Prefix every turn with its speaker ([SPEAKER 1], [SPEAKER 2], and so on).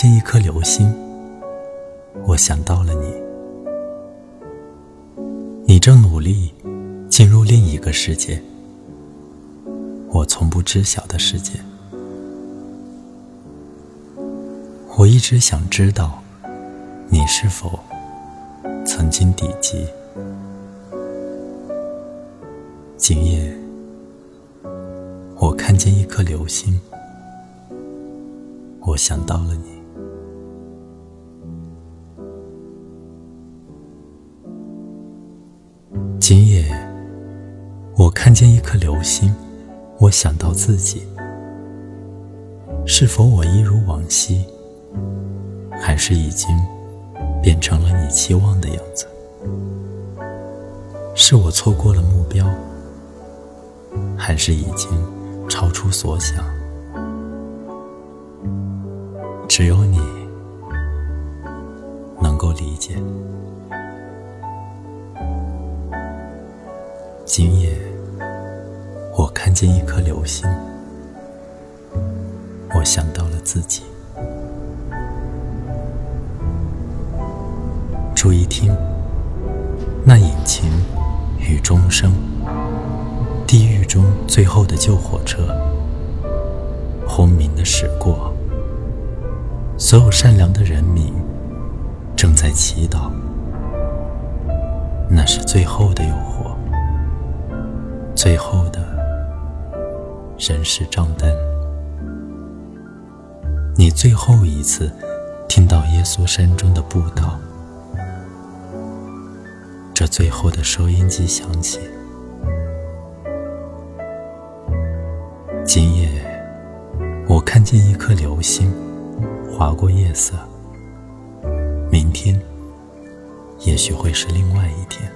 [SPEAKER 1] 见一颗流星，我想到了你。你正努力进入另一个世界，我从不知晓的世界。我一直想知道，你是否曾经抵及。今夜，我看见一颗流星，我想到了你。今夜，我看见一颗流星，我想到自己。是否我一如往昔，还是已经变成了你期望的样子？是我错过了目标，还是已经超出所想？只有你能够理解。今夜，我看见一颗流星，我想到了自己。注意听，那引擎与钟声，地狱中最后的救火车，轰鸣的驶过，所有善良的人民正在祈祷，那是最后的人世账单，你最后一次听到耶稣山中的布道，这最后的收音机响起。今夜，我看见一颗流星划过夜色。明天，也许会是另外一天。